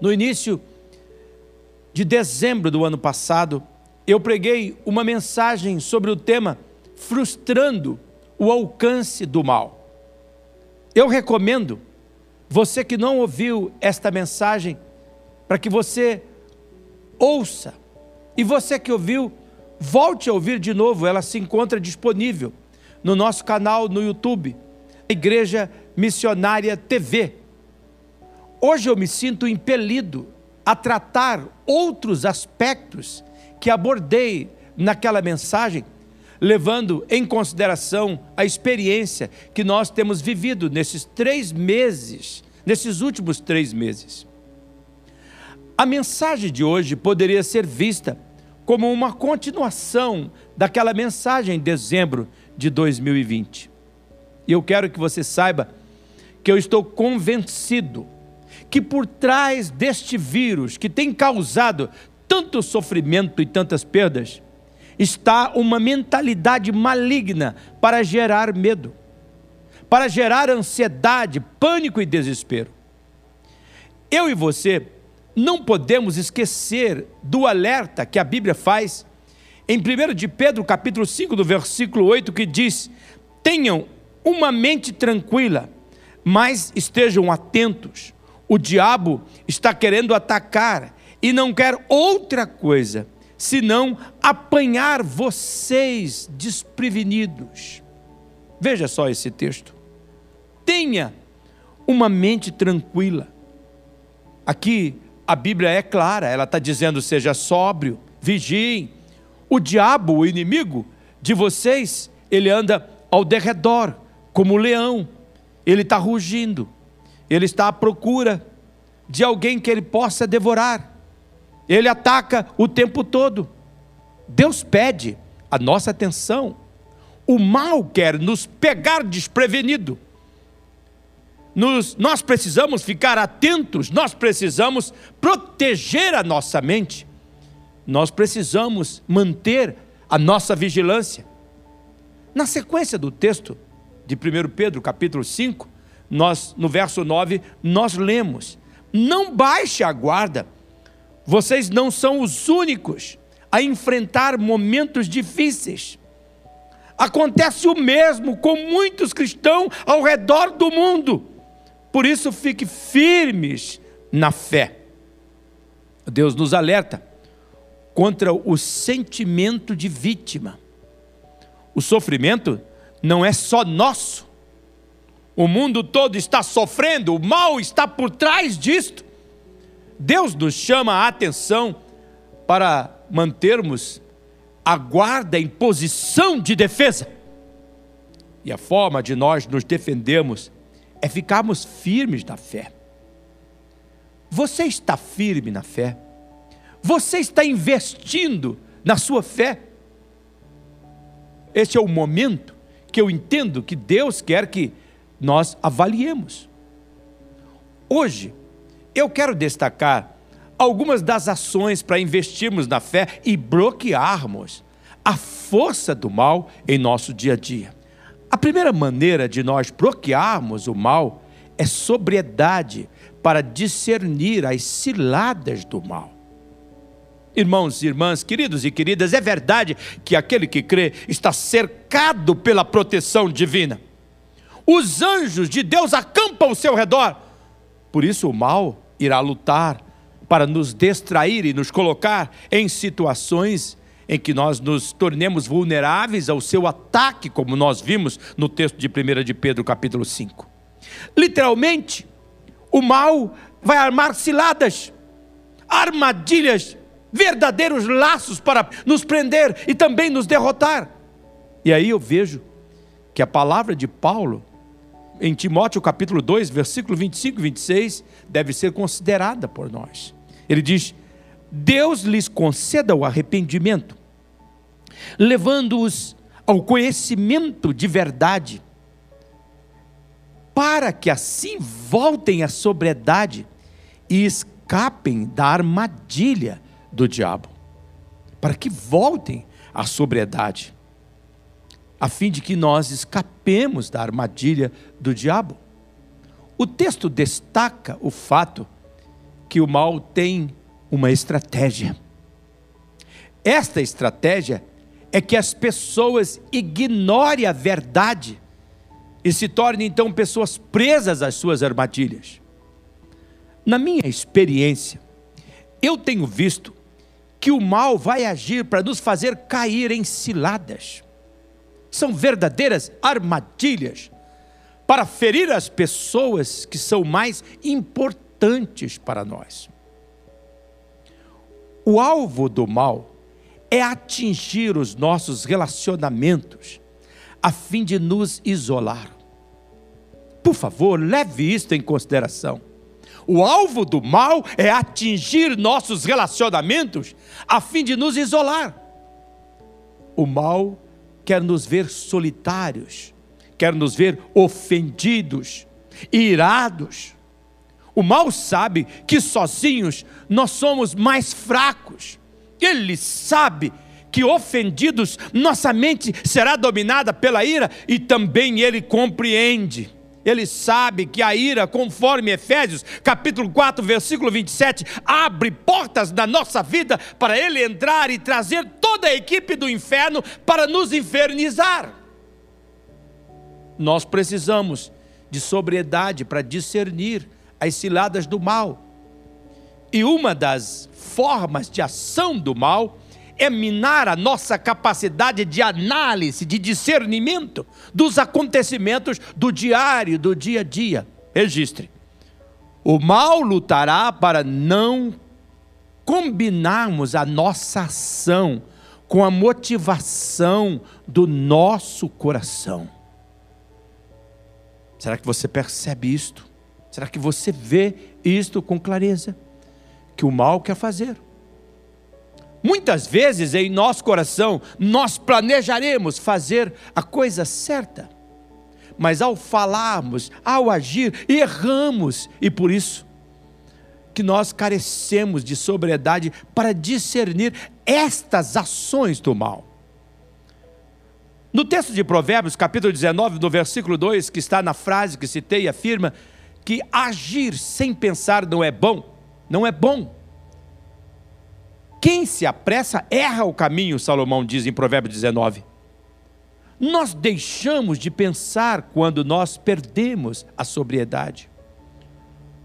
No início de dezembro do ano passado, eu preguei uma mensagem sobre o tema Frustrando o Alcance do Mal. Eu recomendo, você que não ouviu esta mensagem, para que você ouça. E você que ouviu, volte a ouvir de novo, ela se encontra disponível no nosso canal no YouTube, Igreja Missionária TV. Hoje eu me sinto impelido a tratar outros aspectos que abordei naquela mensagem, levando em consideração a experiência que nós temos vivido nesses três meses, nesses últimos três meses. A mensagem de hoje poderia ser vista como uma continuação daquela mensagem em dezembro de 2020. E eu quero que você saiba que eu estou convencido que por trás deste vírus que tem causado tanto sofrimento e tantas perdas, está uma mentalidade maligna para gerar medo, para gerar ansiedade, pânico e desespero. Eu e você não podemos esquecer do alerta que a Bíblia faz em 1 de Pedro, capítulo 5, do versículo 8, que diz: "Tenham uma mente tranquila, mas estejam atentos. O diabo está querendo atacar e não quer outra coisa senão apanhar vocês desprevenidos." Veja só esse texto. Tenha uma mente tranquila. Aqui a Bíblia é clara, ela está dizendo: seja sóbrio, vigiem. O diabo, o inimigo de vocês, ele anda ao derredor, como leão, ele está rugindo, ele está à procura de alguém que ele possa devorar, ele ataca o tempo todo. Deus pede a nossa atenção. O mal quer nos pegar desprevenido nos, nós precisamos ficar atentos, nós precisamos proteger a nossa mente, nós precisamos manter a nossa vigilância. Na sequência do texto de 1 Pedro, capítulo 5, nós, no verso 9, nós lemos: Não baixe a guarda, vocês não são os únicos a enfrentar momentos difíceis. Acontece o mesmo com muitos cristãos ao redor do mundo. Por isso, fique firmes na fé. Deus nos alerta contra o sentimento de vítima. O sofrimento não é só nosso. O mundo todo está sofrendo, o mal está por trás disto. Deus nos chama a atenção para mantermos a guarda em posição de defesa. E a forma de nós nos defendermos é ficarmos firmes na fé. Você está firme na fé? Você está investindo na sua fé? Este é o momento que eu entendo que Deus quer que nós avaliemos. Hoje, eu quero destacar algumas das ações para investirmos na fé e bloquearmos a força do mal em nosso dia a dia. A primeira maneira de nós bloquearmos o mal é sobriedade para discernir as ciladas do mal. Irmãos e irmãs, queridos e queridas, é verdade que aquele que crê está cercado pela proteção divina. Os anjos de Deus acampam ao seu redor. Por isso o mal irá lutar para nos distrair e nos colocar em situações em que nós nos tornemos vulneráveis ao seu ataque, como nós vimos no texto de 1 de Pedro, capítulo 5. Literalmente, o mal vai armar ciladas, armadilhas, verdadeiros laços para nos prender e também nos derrotar. E aí eu vejo que a palavra de Paulo, em Timóteo capítulo 2, versículo 25 e 26, deve ser considerada por nós. Ele diz: Deus lhes conceda o arrependimento levando-os ao conhecimento de verdade, para que assim voltem à sobriedade e escapem da armadilha do diabo. Para que voltem à sobriedade, a fim de que nós escapemos da armadilha do diabo. O texto destaca o fato que o mal tem uma estratégia. Esta estratégia é que as pessoas ignorem a verdade e se tornem então pessoas presas às suas armadilhas. Na minha experiência, eu tenho visto que o mal vai agir para nos fazer cair em ciladas. São verdadeiras armadilhas para ferir as pessoas que são mais importantes para nós. O alvo do mal é atingir os nossos relacionamentos a fim de nos isolar. Por favor, leve isto em consideração. O alvo do mal é atingir nossos relacionamentos a fim de nos isolar. O mal quer nos ver solitários, quer nos ver ofendidos, irados. O mal sabe que sozinhos nós somos mais fracos. Ele sabe que ofendidos nossa mente será dominada pela ira e também ele compreende ele sabe que a ira, conforme Efésios, capítulo 4, versículo 27, abre portas da nossa vida para ele entrar e trazer toda a equipe do inferno para nos infernizar. Nós precisamos de sobriedade para discernir as ciladas do mal. E uma das formas de ação do mal é minar a nossa capacidade de análise, de discernimento dos acontecimentos do diário, do dia a dia. Registre. O mal lutará para não combinarmos a nossa ação com a motivação do nosso coração. Será que você percebe isto? Será que você vê isto com clareza? Que o mal quer fazer Muitas vezes em nosso coração nós planejaremos fazer a coisa certa, mas ao falarmos, ao agir, erramos e por isso que nós carecemos de sobriedade para discernir estas ações do mal. No texto de Provérbios, capítulo 19, no versículo 2, que está na frase que citei, afirma que agir sem pensar não é bom, não é bom. Quem se apressa erra o caminho, Salomão diz em Provérbios 19. Nós deixamos de pensar quando nós perdemos a sobriedade.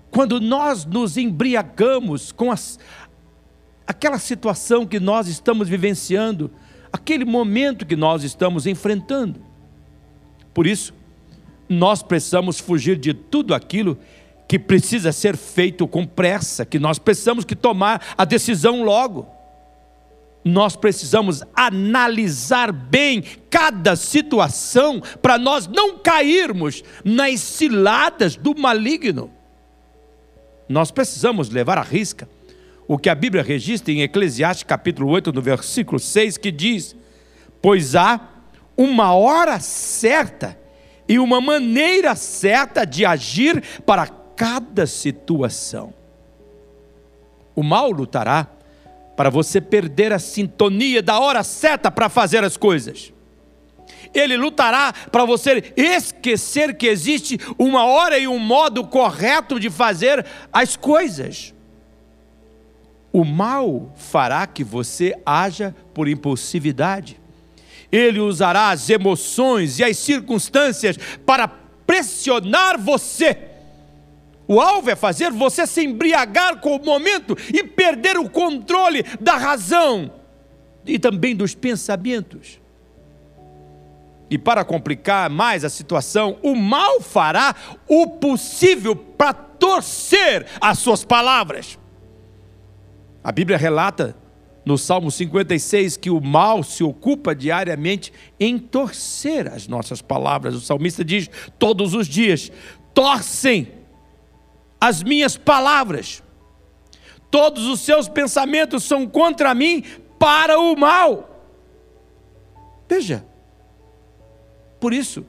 Quando nós nos embriagamos com as, aquela situação que nós estamos vivenciando, aquele momento que nós estamos enfrentando. Por isso, nós precisamos fugir de tudo aquilo que precisa ser feito com pressa, que nós precisamos que tomar a decisão logo. Nós precisamos analisar bem cada situação para nós não cairmos nas ciladas do maligno. Nós precisamos levar à risca o que a Bíblia registra em Eclesiastes capítulo 8, no versículo 6, que diz: Pois há uma hora certa e uma maneira certa de agir para cada situação. O mal lutará para você perder a sintonia da hora certa para fazer as coisas. Ele lutará para você esquecer que existe uma hora e um modo correto de fazer as coisas. O mal fará que você haja por impulsividade. Ele usará as emoções e as circunstâncias para pressionar você o alvo é fazer você se embriagar com o momento e perder o controle da razão e também dos pensamentos. E para complicar mais a situação, o mal fará o possível para torcer as suas palavras. A Bíblia relata no Salmo 56 que o mal se ocupa diariamente em torcer as nossas palavras. O salmista diz: todos os dias torcem as minhas palavras. Todos os seus pensamentos são contra mim para o mal. Veja, por isso,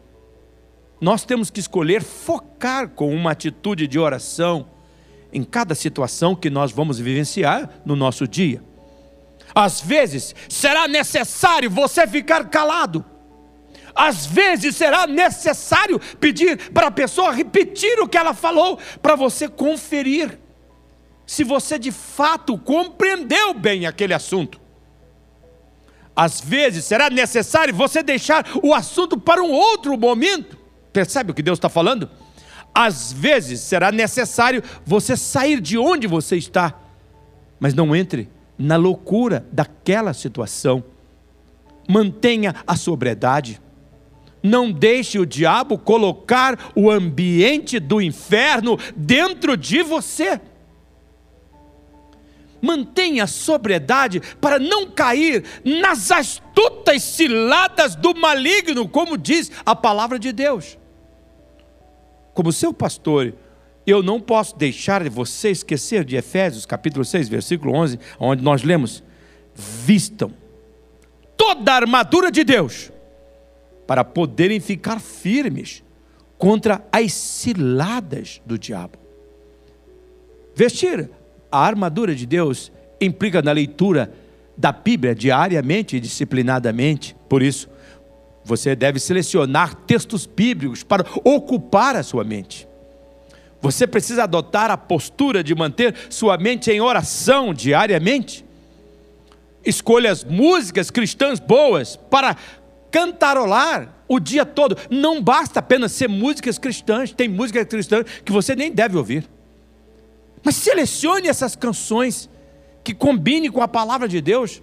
nós temos que escolher focar com uma atitude de oração em cada situação que nós vamos vivenciar no nosso dia. Às vezes será necessário você ficar calado às vezes será necessário pedir para a pessoa repetir o que ela falou, para você conferir. se você de fato compreendeu bem aquele assunto. Às vezes será necessário você deixar o assunto para um outro momento. Percebe o que Deus está falando? Às vezes será necessário você sair de onde você está, mas não entre na loucura daquela situação. Mantenha a sobriedade. Não deixe o diabo colocar o ambiente do inferno dentro de você. Mantenha a sobriedade para não cair nas astutas ciladas do maligno, como diz a palavra de Deus. Como seu pastor, eu não posso deixar de você esquecer de Efésios capítulo 6, versículo 11, onde nós lemos: vistam toda a armadura de Deus, para poderem ficar firmes contra as ciladas do diabo. Vestir a armadura de Deus implica na leitura da Bíblia diariamente e disciplinadamente. Por isso, você deve selecionar textos bíblicos para ocupar a sua mente. Você precisa adotar a postura de manter sua mente em oração diariamente. Escolha as músicas cristãs boas para cantarolar o dia todo. Não basta apenas ser músicas cristãs, tem músicas cristãs que você nem deve ouvir. Mas selecione essas canções que combine com a palavra de Deus.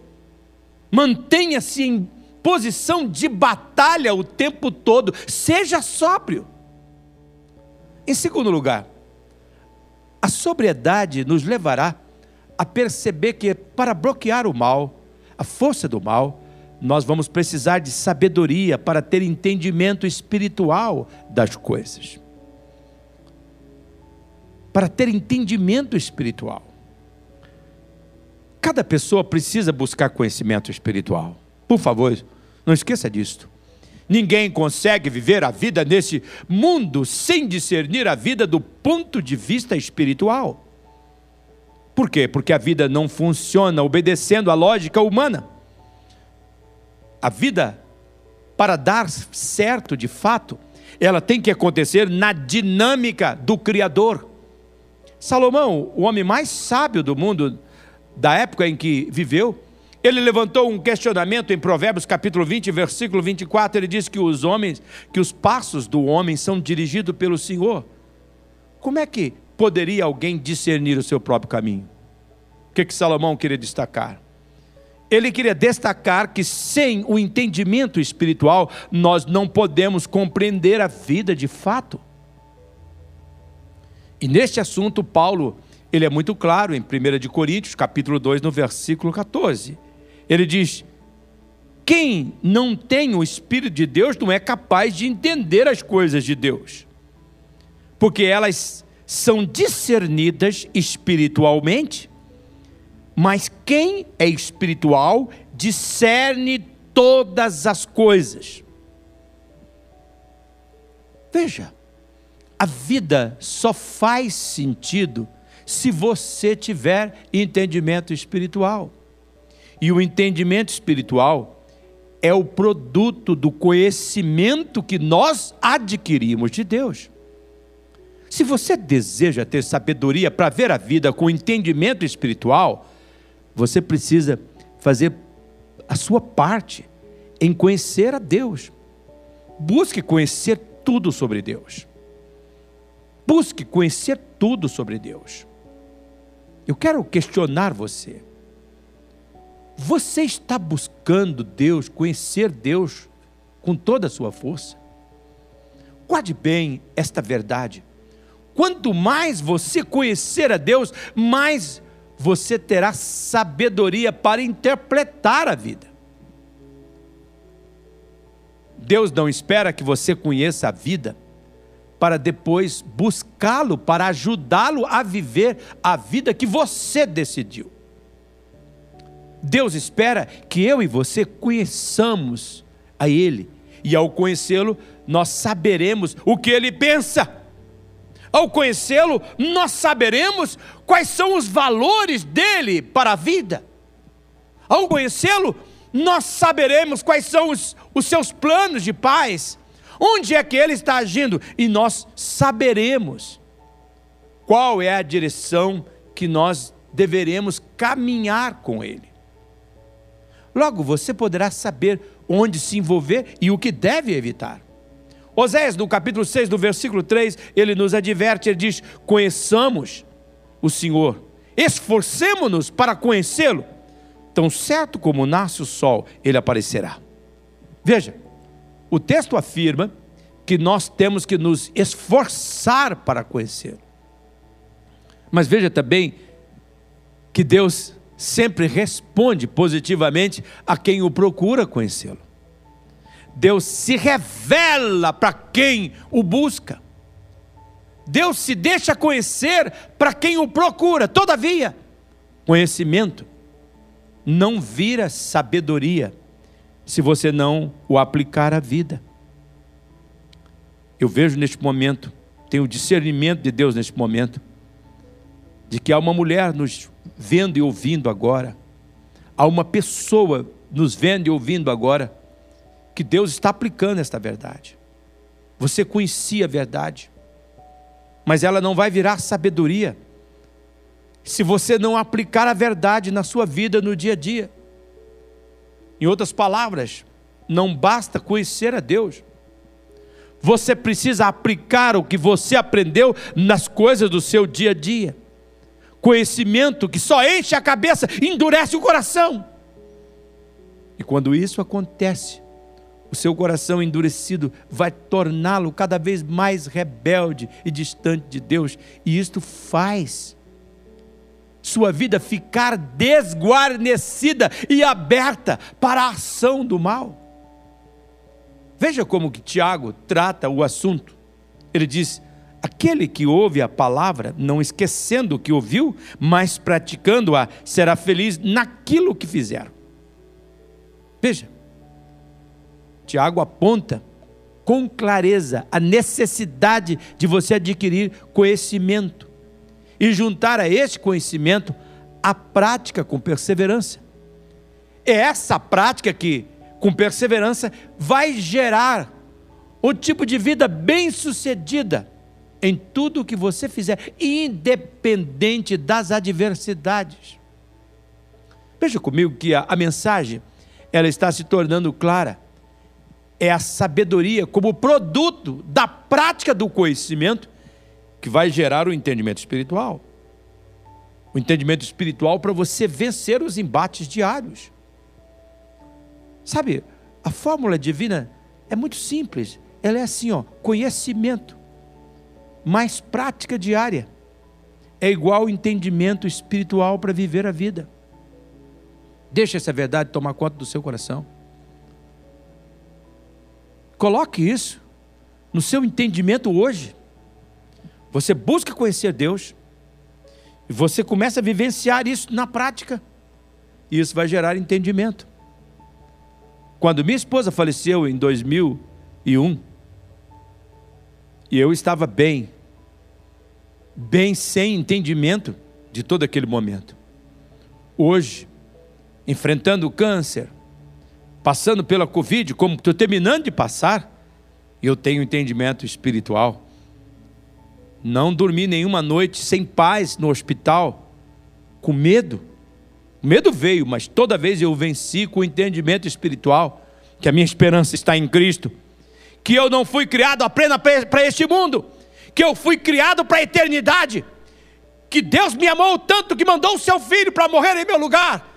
Mantenha-se em posição de batalha o tempo todo. Seja sóbrio. Em segundo lugar, a sobriedade nos levará a perceber que para bloquear o mal, a força do mal, nós vamos precisar de sabedoria para ter entendimento espiritual das coisas. Para ter entendimento espiritual. Cada pessoa precisa buscar conhecimento espiritual. Por favor, não esqueça disto. Ninguém consegue viver a vida nesse mundo sem discernir a vida do ponto de vista espiritual. Por quê? Porque a vida não funciona obedecendo à lógica humana. A vida, para dar certo de fato, ela tem que acontecer na dinâmica do Criador. Salomão, o homem mais sábio do mundo, da época em que viveu, ele levantou um questionamento em Provérbios capítulo 20, versículo 24, ele diz que os homens, que os passos do homem são dirigidos pelo Senhor. Como é que poderia alguém discernir o seu próprio caminho? O que, que Salomão queria destacar? Ele queria destacar que sem o entendimento espiritual, nós não podemos compreender a vida de fato. E neste assunto, Paulo, ele é muito claro em 1 de Coríntios, capítulo 2, no versículo 14 ele diz: quem não tem o Espírito de Deus não é capaz de entender as coisas de Deus, porque elas são discernidas espiritualmente, mas quem é espiritual discerne todas as coisas. Veja, a vida só faz sentido se você tiver entendimento espiritual. E o entendimento espiritual é o produto do conhecimento que nós adquirimos de Deus. Se você deseja ter sabedoria para ver a vida com entendimento espiritual, você precisa fazer a sua parte em conhecer a Deus. Busque conhecer tudo sobre Deus. Busque conhecer tudo sobre Deus. Eu quero questionar você. Você está buscando Deus, conhecer Deus com toda a sua força? Guarde bem esta verdade. Quanto mais você conhecer a Deus, mais você terá sabedoria para interpretar a vida. Deus não espera que você conheça a vida para depois buscá-lo, para ajudá-lo a viver a vida que você decidiu. Deus espera que eu e você conheçamos a Ele, e ao conhecê-lo, nós saberemos o que Ele pensa. Ao conhecê-lo, nós saberemos quais são os valores dele para a vida. Ao conhecê-lo, nós saberemos quais são os, os seus planos de paz, onde é que ele está agindo, e nós saberemos qual é a direção que nós deveremos caminhar com Ele. Logo, você poderá saber onde se envolver e o que deve evitar. Oséias, no capítulo 6, no versículo 3, ele nos adverte, ele diz: Conheçamos o Senhor, esforcemo-nos para conhecê-lo. Tão certo como nasce o sol, ele aparecerá. Veja, o texto afirma que nós temos que nos esforçar para conhecê-lo. Mas veja também que Deus sempre responde positivamente a quem o procura conhecê-lo. Deus se revela para quem o busca. Deus se deixa conhecer para quem o procura. Todavia, conhecimento não vira sabedoria se você não o aplicar à vida. Eu vejo neste momento, tenho o discernimento de Deus neste momento, de que há uma mulher nos vendo e ouvindo agora, há uma pessoa nos vendo e ouvindo agora, que Deus está aplicando esta verdade. Você conhecia a verdade, mas ela não vai virar sabedoria se você não aplicar a verdade na sua vida no dia a dia. Em outras palavras, não basta conhecer a Deus. Você precisa aplicar o que você aprendeu nas coisas do seu dia a dia conhecimento que só enche a cabeça, endurece o coração. E quando isso acontece, o seu coração endurecido vai torná-lo cada vez mais rebelde e distante de Deus, e isto faz sua vida ficar desguarnecida e aberta para a ação do mal. Veja como que Tiago trata o assunto. Ele diz: Aquele que ouve a palavra, não esquecendo o que ouviu, mas praticando-a, será feliz naquilo que fizer. Veja, Tiago aponta com clareza a necessidade de você adquirir conhecimento e juntar a este conhecimento a prática com perseverança. É essa prática que, com perseverança, vai gerar um tipo de vida bem-sucedida em tudo o que você fizer, independente das adversidades. Veja comigo que a, a mensagem ela está se tornando clara. É a sabedoria como produto da prática do conhecimento que vai gerar o entendimento espiritual. O entendimento espiritual para você vencer os embates diários. Sabe, a fórmula divina é muito simples. Ela é assim, ó, conhecimento mais prática diária. É igual entendimento espiritual para viver a vida. Deixa essa verdade tomar conta do seu coração. Coloque isso no seu entendimento hoje. Você busca conhecer Deus e você começa a vivenciar isso na prática. E isso vai gerar entendimento. Quando minha esposa faleceu em 2001, e eu estava bem, bem sem entendimento de todo aquele momento. Hoje, enfrentando o câncer, passando pela Covid, como estou terminando de passar, eu tenho entendimento espiritual. Não dormi nenhuma noite sem paz no hospital, com medo. O medo veio, mas toda vez eu venci com o entendimento espiritual, que a minha esperança está em Cristo que eu não fui criado apenas para este mundo, que eu fui criado para a eternidade, que Deus me amou tanto que mandou o seu filho para morrer em meu lugar,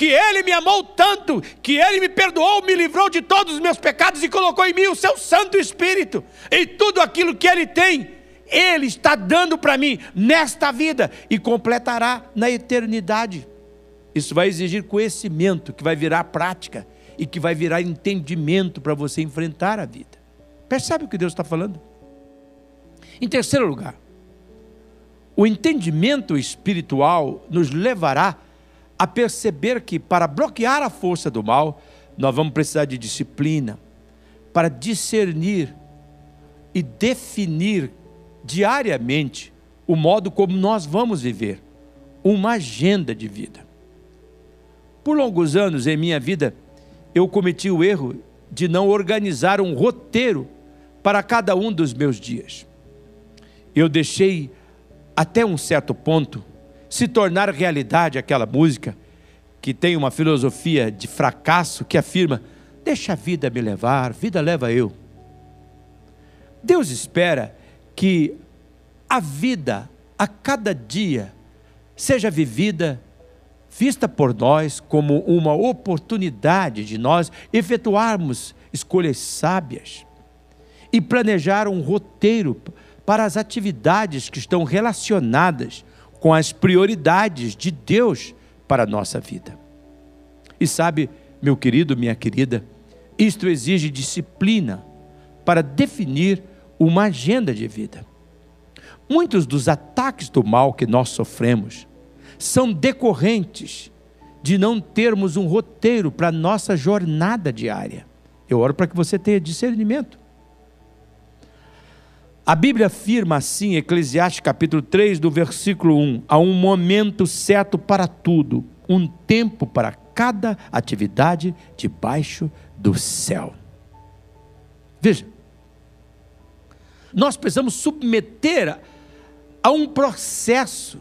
que Ele me amou tanto, que Ele me perdoou, me livrou de todos os meus pecados e colocou em mim o seu Santo Espírito, e tudo aquilo que Ele tem, Ele está dando para mim nesta vida e completará na eternidade. Isso vai exigir conhecimento, que vai virar prática e que vai virar entendimento para você enfrentar a vida. Percebe o que Deus está falando? Em terceiro lugar, o entendimento espiritual nos levará a perceber que para bloquear a força do mal, nós vamos precisar de disciplina para discernir e definir diariamente o modo como nós vamos viver, uma agenda de vida. Por longos anos em minha vida, eu cometi o erro de não organizar um roteiro para cada um dos meus dias. Eu deixei até um certo ponto se tornar realidade aquela música que tem uma filosofia de fracasso que afirma: deixa a vida me levar, vida leva eu. Deus espera que a vida a cada dia seja vivida, vista por nós como uma oportunidade de nós efetuarmos escolhas sábias e planejar um roteiro para as atividades que estão relacionadas com as prioridades de Deus para a nossa vida. E sabe, meu querido, minha querida, isto exige disciplina para definir uma agenda de vida. Muitos dos ataques do mal que nós sofremos são decorrentes de não termos um roteiro para a nossa jornada diária. Eu oro para que você tenha discernimento. A Bíblia afirma assim, Eclesiastes capítulo 3, do versículo 1, há um momento certo para tudo, um tempo para cada atividade debaixo do céu. Veja, nós precisamos submeter a um processo,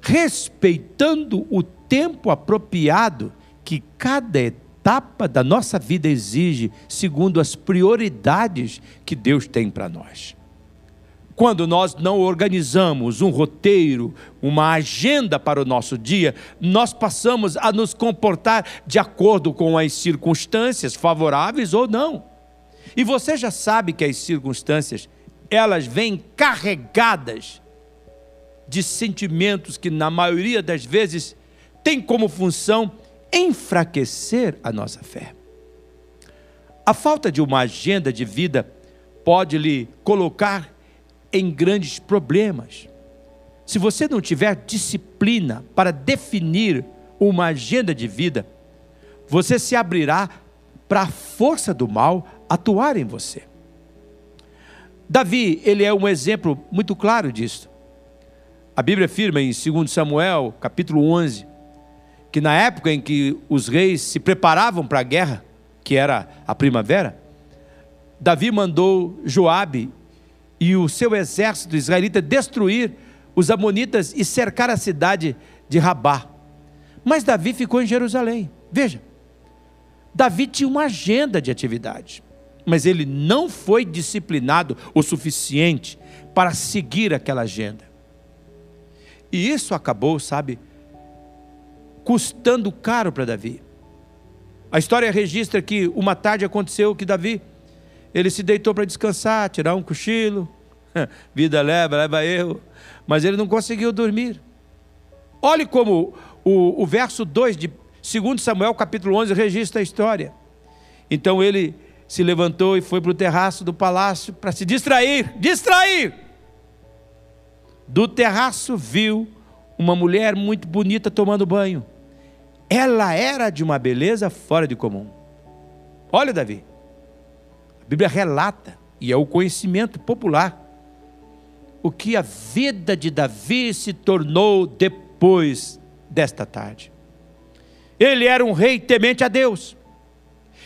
respeitando o tempo apropriado que cada etapa da nossa vida exige, segundo as prioridades que Deus tem para nós. Quando nós não organizamos um roteiro, uma agenda para o nosso dia, nós passamos a nos comportar de acordo com as circunstâncias, favoráveis ou não. E você já sabe que as circunstâncias, elas vêm carregadas de sentimentos que, na maioria das vezes, têm como função enfraquecer a nossa fé. A falta de uma agenda de vida pode lhe colocar em grandes problemas. Se você não tiver disciplina para definir uma agenda de vida, você se abrirá para a força do mal atuar em você. Davi, ele é um exemplo muito claro disso. A Bíblia afirma em 2 Samuel, capítulo 11, que na época em que os reis se preparavam para a guerra, que era a primavera, Davi mandou Joabe e o seu exército israelita destruir os amonitas e cercar a cidade de Rabá. Mas Davi ficou em Jerusalém. Veja, Davi tinha uma agenda de atividade, mas ele não foi disciplinado o suficiente para seguir aquela agenda. E isso acabou, sabe, custando caro para Davi. A história registra que uma tarde aconteceu que Davi ele se deitou para descansar, tirar um cochilo. Vida leva, leva erro. Mas ele não conseguiu dormir. Olhe como o, o verso 2 de 2 Samuel, capítulo 11, registra a história. Então ele se levantou e foi para o terraço do palácio para se distrair distrair. Do terraço viu uma mulher muito bonita tomando banho. Ela era de uma beleza fora de comum. Olha, Davi. A Bíblia relata, e é o conhecimento popular, o que a vida de Davi se tornou depois desta tarde. Ele era um rei temente a Deus.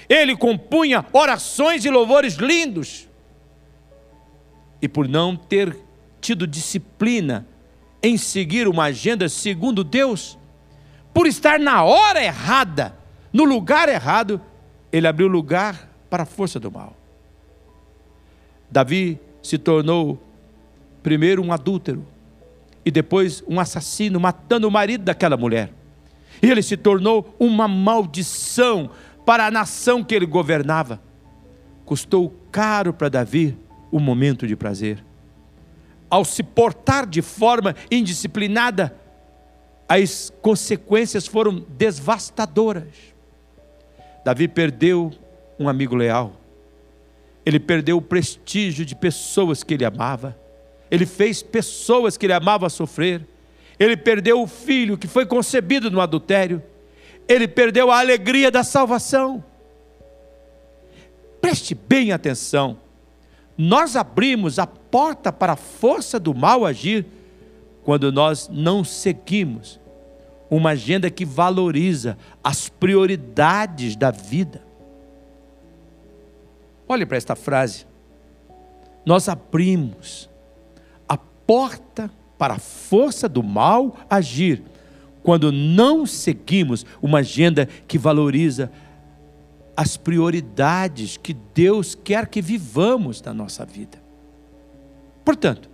Ele compunha orações e louvores lindos. E por não ter tido disciplina em seguir uma agenda segundo Deus, por estar na hora errada, no lugar errado, ele abriu lugar para a força do mal. Davi se tornou primeiro um adúltero e depois um assassino, matando o marido daquela mulher. E ele se tornou uma maldição para a nação que ele governava. Custou caro para Davi o momento de prazer. Ao se portar de forma indisciplinada, as consequências foram devastadoras. Davi perdeu um amigo leal, ele perdeu o prestígio de pessoas que ele amava. Ele fez pessoas que ele amava sofrer. Ele perdeu o filho que foi concebido no adultério. Ele perdeu a alegria da salvação. Preste bem atenção. Nós abrimos a porta para a força do mal agir quando nós não seguimos uma agenda que valoriza as prioridades da vida. Olhe para esta frase. Nós abrimos a porta para a força do mal agir quando não seguimos uma agenda que valoriza as prioridades que Deus quer que vivamos na nossa vida. Portanto,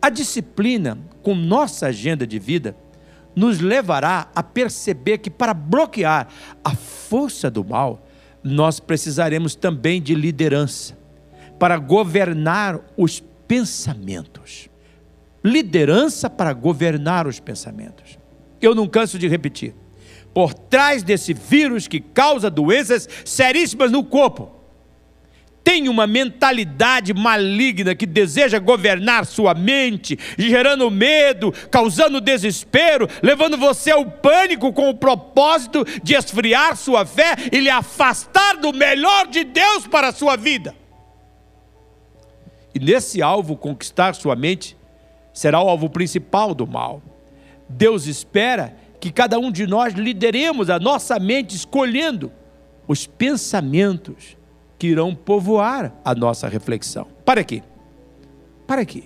a disciplina com nossa agenda de vida nos levará a perceber que para bloquear a força do mal, nós precisaremos também de liderança para governar os pensamentos. Liderança para governar os pensamentos. Eu não canso de repetir. Por trás desse vírus que causa doenças seríssimas no corpo, tem uma mentalidade maligna que deseja governar sua mente, gerando medo, causando desespero, levando você ao pânico com o propósito de esfriar sua fé e lhe afastar do melhor de Deus para a sua vida. E nesse alvo, conquistar sua mente será o alvo principal do mal. Deus espera que cada um de nós lideremos a nossa mente escolhendo os pensamentos que irão povoar a nossa reflexão. Para quê? Para quê?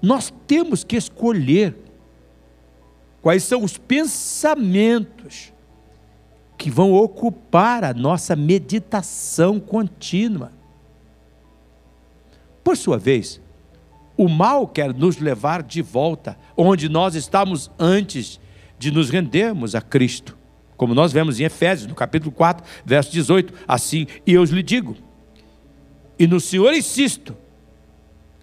Nós temos que escolher quais são os pensamentos que vão ocupar a nossa meditação contínua. Por sua vez, o mal quer nos levar de volta onde nós estávamos antes de nos rendermos a Cristo como nós vemos em Efésios, no capítulo 4, verso 18, assim, e eu lhe digo, e no Senhor insisto,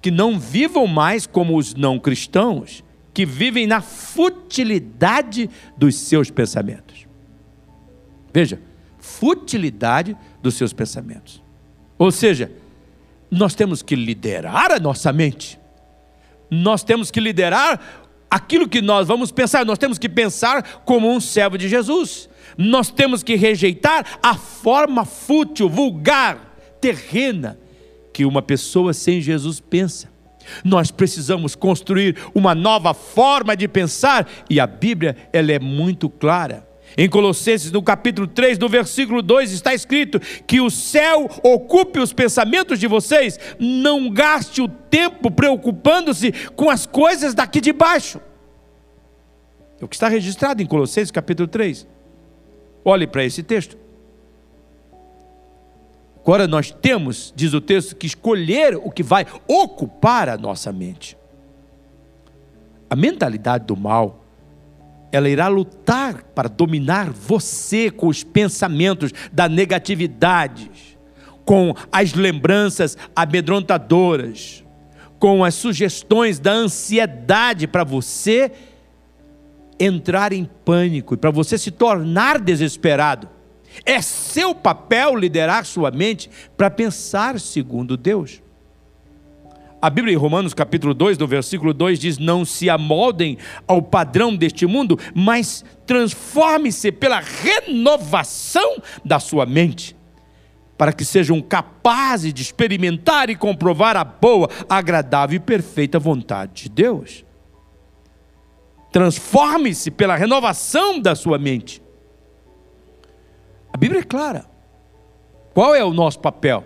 que não vivam mais como os não cristãos, que vivem na futilidade dos seus pensamentos. Veja, futilidade dos seus pensamentos. Ou seja, nós temos que liderar a nossa mente. Nós temos que liderar aquilo que nós vamos pensar, nós temos que pensar como um servo de Jesus. Nós temos que rejeitar a forma fútil, vulgar, terrena que uma pessoa sem Jesus pensa. Nós precisamos construir uma nova forma de pensar e a Bíblia ela é muito clara. Em Colossenses, no capítulo 3, no versículo 2, está escrito que o céu ocupe os pensamentos de vocês, não gaste o tempo preocupando-se com as coisas daqui de baixo. É o que está registrado em Colossenses, capítulo 3. Olhe para esse texto. Agora nós temos, diz o texto, que escolher o que vai ocupar a nossa mente. A mentalidade do mal ela irá lutar para dominar você com os pensamentos da negatividade, com as lembranças amedrontadoras, com as sugestões da ansiedade para você entrar em pânico e para você se tornar desesperado. É seu papel liderar sua mente para pensar segundo Deus. A Bíblia em Romanos capítulo 2, no versículo 2 diz: "Não se amoldem ao padrão deste mundo, mas transforme-se pela renovação da sua mente, para que sejam capazes de experimentar e comprovar a boa, agradável e perfeita vontade de Deus." Transforme-se pela renovação da sua mente. A Bíblia é clara. Qual é o nosso papel?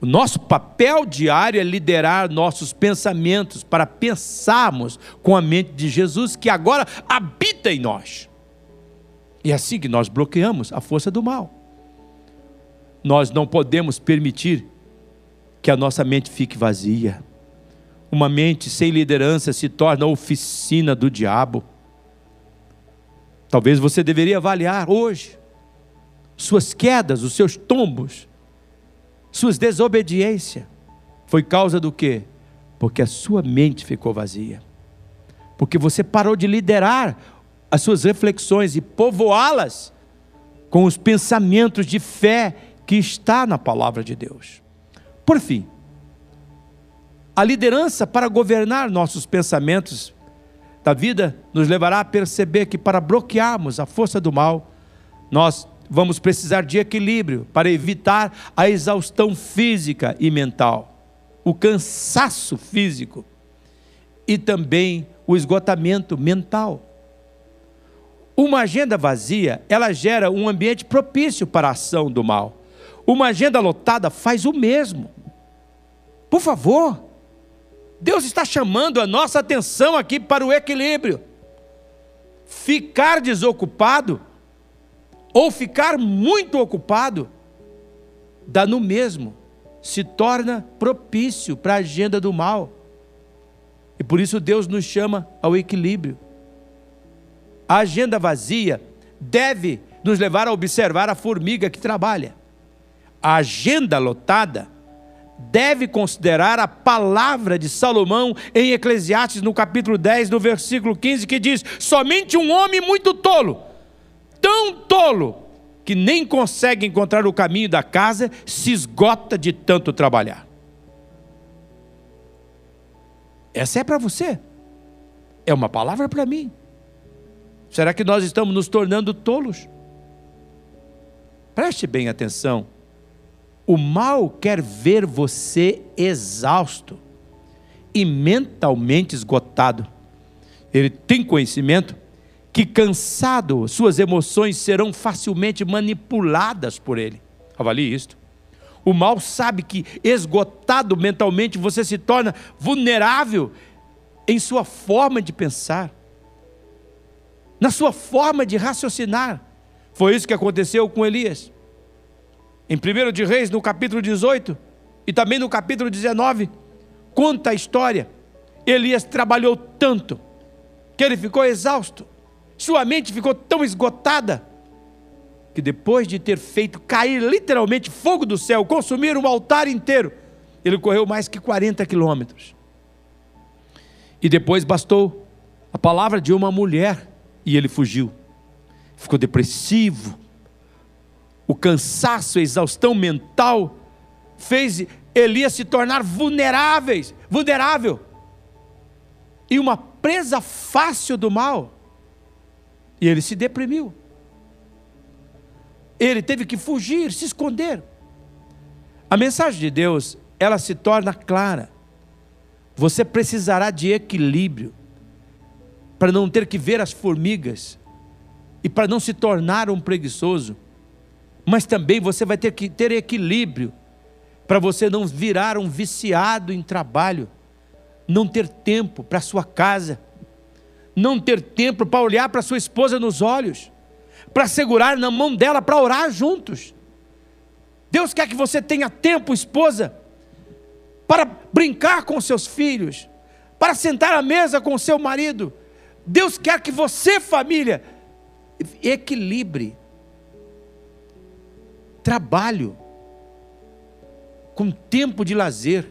O nosso papel diário é liderar nossos pensamentos para pensarmos com a mente de Jesus que agora habita em nós. E é assim que nós bloqueamos a força do mal. Nós não podemos permitir que a nossa mente fique vazia. Uma mente sem liderança se torna oficina do diabo. Talvez você deveria avaliar hoje suas quedas, os seus tombos suas desobediências, foi causa do quê? Porque a sua mente ficou vazia. Porque você parou de liderar as suas reflexões e povoá-las com os pensamentos de fé que está na palavra de Deus. Por fim, a liderança para governar nossos pensamentos da vida nos levará a perceber que para bloquearmos a força do mal, nós vamos precisar de equilíbrio para evitar a exaustão física e mental, o cansaço físico e também o esgotamento mental. Uma agenda vazia, ela gera um ambiente propício para a ação do mal. Uma agenda lotada faz o mesmo. Por favor, Deus está chamando a nossa atenção aqui para o equilíbrio. Ficar desocupado ou ficar muito ocupado dá no mesmo, se torna propício para a agenda do mal. E por isso Deus nos chama ao equilíbrio. A agenda vazia deve nos levar a observar a formiga que trabalha. A agenda lotada deve considerar a palavra de Salomão em Eclesiastes, no capítulo 10, no versículo 15, que diz: Somente um homem muito tolo, tão tolo, que nem consegue encontrar o caminho da casa, se esgota de tanto trabalhar. Essa é para você, é uma palavra para mim. Será que nós estamos nos tornando tolos? Preste bem atenção. O mal quer ver você exausto e mentalmente esgotado. Ele tem conhecimento que, cansado, suas emoções serão facilmente manipuladas por ele. Avalie isto. O mal sabe que, esgotado mentalmente, você se torna vulnerável em sua forma de pensar na sua forma de raciocinar. Foi isso que aconteceu com Elias. Em 1 de Reis, no capítulo 18, e também no capítulo 19, conta a história. Elias trabalhou tanto que ele ficou exausto, sua mente ficou tão esgotada, que depois de ter feito cair literalmente fogo do céu, consumir um altar inteiro, ele correu mais que 40 quilômetros. E depois bastou a palavra de uma mulher e ele fugiu. Ficou depressivo. O cansaço, a exaustão mental fez Elias se tornar vulneráveis, vulnerável. E uma presa fácil do mal. E ele se deprimiu. Ele teve que fugir, se esconder. A mensagem de Deus, ela se torna clara. Você precisará de equilíbrio para não ter que ver as formigas e para não se tornar um preguiçoso. Mas também você vai ter que ter equilíbrio para você não virar um viciado em trabalho, não ter tempo para sua casa, não ter tempo para olhar para sua esposa nos olhos, para segurar na mão dela para orar juntos. Deus quer que você tenha tempo, esposa, para brincar com seus filhos, para sentar à mesa com seu marido, Deus quer que você, família, equilibre trabalho com tempo de lazer,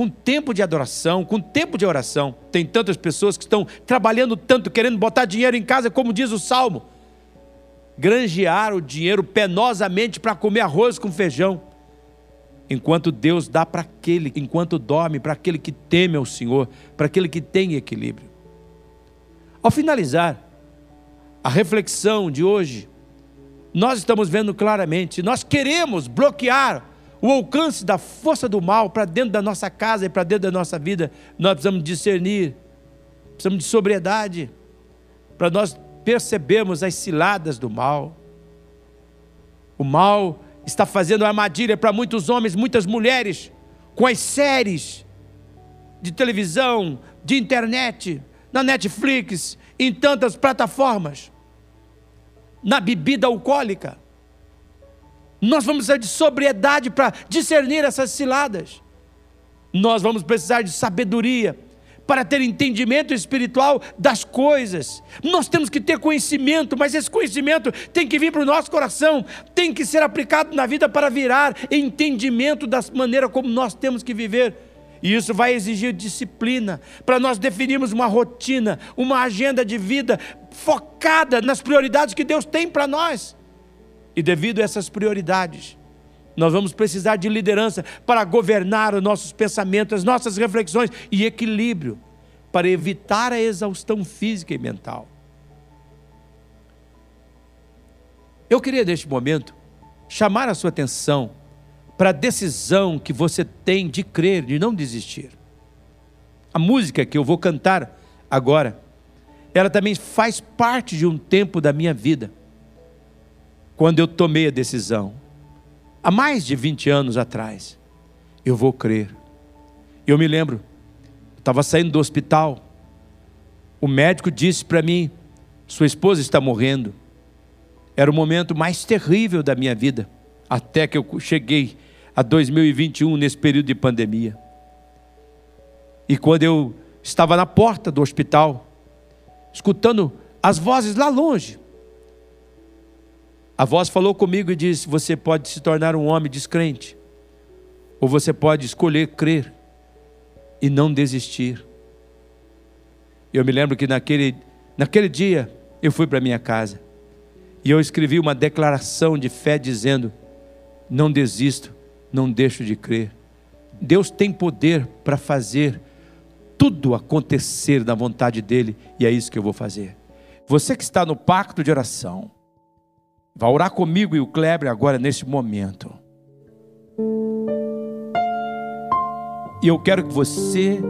com tempo de adoração, com tempo de oração. Tem tantas pessoas que estão trabalhando tanto, querendo botar dinheiro em casa, como diz o salmo, granjear o dinheiro penosamente para comer arroz com feijão. Enquanto Deus dá para aquele, enquanto dorme, para aquele que teme ao Senhor, para aquele que tem equilíbrio. Ao finalizar a reflexão de hoje, nós estamos vendo claramente, nós queremos bloquear o alcance da força do mal para dentro da nossa casa e para dentro da nossa vida, nós precisamos discernir, precisamos de sobriedade, para nós percebermos as ciladas do mal. O mal está fazendo armadilha para muitos homens, muitas mulheres, com as séries de televisão, de internet, na Netflix, em tantas plataformas, na bebida alcoólica. Nós vamos precisar de sobriedade para discernir essas ciladas. Nós vamos precisar de sabedoria para ter entendimento espiritual das coisas. Nós temos que ter conhecimento, mas esse conhecimento tem que vir para o nosso coração, tem que ser aplicado na vida para virar entendimento da maneira como nós temos que viver. E isso vai exigir disciplina para nós definirmos uma rotina, uma agenda de vida focada nas prioridades que Deus tem para nós. E devido a essas prioridades, nós vamos precisar de liderança para governar os nossos pensamentos, as nossas reflexões e equilíbrio para evitar a exaustão física e mental. Eu queria, neste momento, chamar a sua atenção para a decisão que você tem de crer, de não desistir. A música que eu vou cantar agora, ela também faz parte de um tempo da minha vida, quando eu tomei a decisão, há mais de 20 anos atrás, eu vou crer. Eu me lembro Estava saindo do hospital. O médico disse para mim: Sua esposa está morrendo. Era o momento mais terrível da minha vida, até que eu cheguei a 2021, nesse período de pandemia. E quando eu estava na porta do hospital, escutando as vozes lá longe, a voz falou comigo e disse: Você pode se tornar um homem descrente, ou você pode escolher crer e não desistir. Eu me lembro que naquele, naquele dia eu fui para minha casa e eu escrevi uma declaração de fé dizendo: Não desisto, não deixo de crer. Deus tem poder para fazer tudo acontecer na vontade dEle e é isso que eu vou fazer. Você que está no pacto de oração, Vai orar comigo e o Kleber agora nesse momento. E eu quero que você,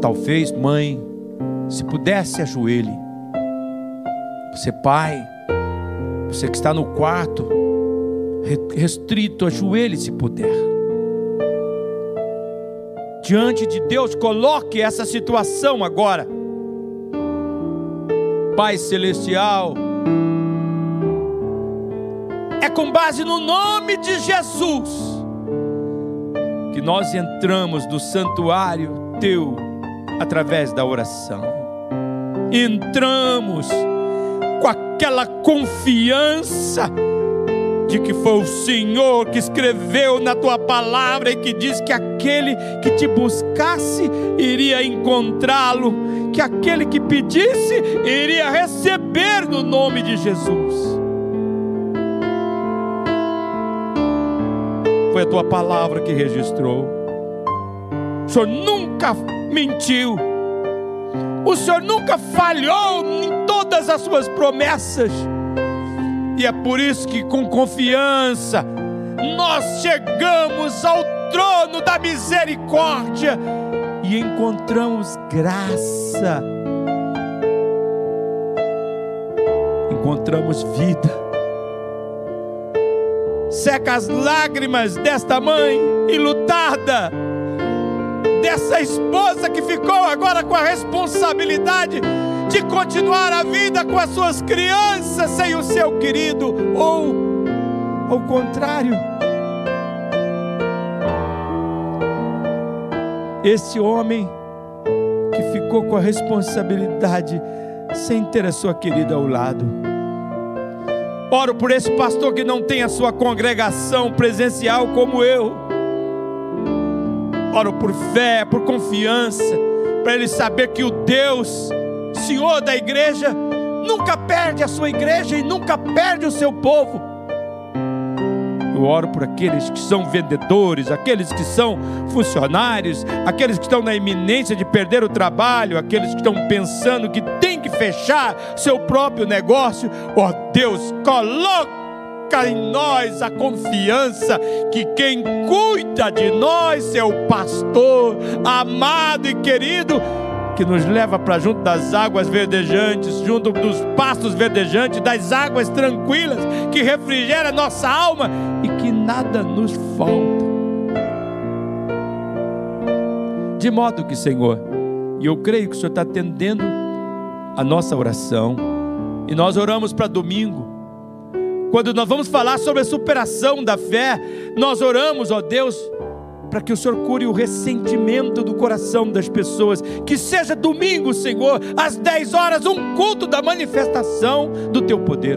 talvez mãe, se pudesse ajoelhe. Você pai, você que está no quarto, restrito, ajoelhe se puder. Diante de Deus, coloque essa situação agora. Pai celestial, com base no nome de Jesus que nós entramos no santuário teu através da oração. Entramos com aquela confiança de que foi o Senhor que escreveu na tua palavra e que diz que aquele que te buscasse iria encontrá-lo, que aquele que pedisse iria receber no nome de Jesus. Foi a tua palavra que registrou. O Senhor nunca mentiu. O Senhor nunca falhou em todas as suas promessas. E é por isso que, com confiança, nós chegamos ao trono da misericórdia e encontramos graça, encontramos vida seca as lágrimas desta mãe enlutada, dessa esposa que ficou agora com a responsabilidade de continuar a vida com as suas crianças sem o seu querido, ou ao contrário. Esse homem que ficou com a responsabilidade sem ter a sua querida ao lado Oro por esse pastor que não tem a sua congregação presencial como eu. Oro por fé, por confiança, para ele saber que o Deus, Senhor da igreja, nunca perde a sua igreja e nunca perde o seu povo. Eu oro por aqueles que são vendedores, aqueles que são funcionários, aqueles que estão na iminência de perder o trabalho, aqueles que estão pensando que fechar seu próprio negócio. Ó oh, Deus, coloca em nós a confiança que quem cuida de nós é o pastor amado e querido que nos leva para junto das águas verdejantes, junto dos pastos verdejantes, das águas tranquilas, que refrigera nossa alma e que nada nos falta. De modo que, Senhor, e eu creio que o Senhor está atendendo a nossa oração, e nós oramos para domingo, quando nós vamos falar sobre a superação da fé, nós oramos, ó Deus, para que o Senhor cure o ressentimento do coração das pessoas. Que seja domingo, Senhor, às 10 horas, um culto da manifestação do teu poder.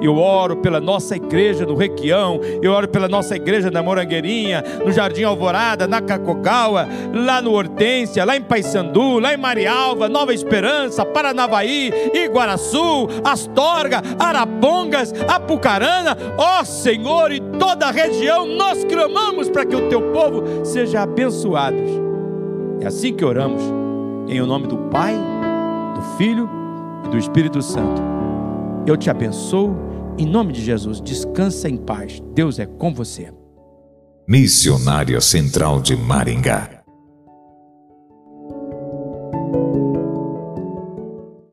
Eu oro pela nossa igreja no Requião, eu oro pela nossa igreja na Morangueirinha, no Jardim Alvorada, na Cacogaua, lá no Hortência, lá em Paysandu, lá em Marialva, Nova Esperança, Paranavaí, Iguaraçu, Astorga, Arapongas, Apucarana, ó Senhor, e toda a região, nós clamamos para que o teu povo seja abençoado. É assim que oramos, em o nome do Pai, do Filho e do Espírito Santo. Eu te abençoo em nome de Jesus, descansa em paz. Deus é com você. Missionária Central de Maringá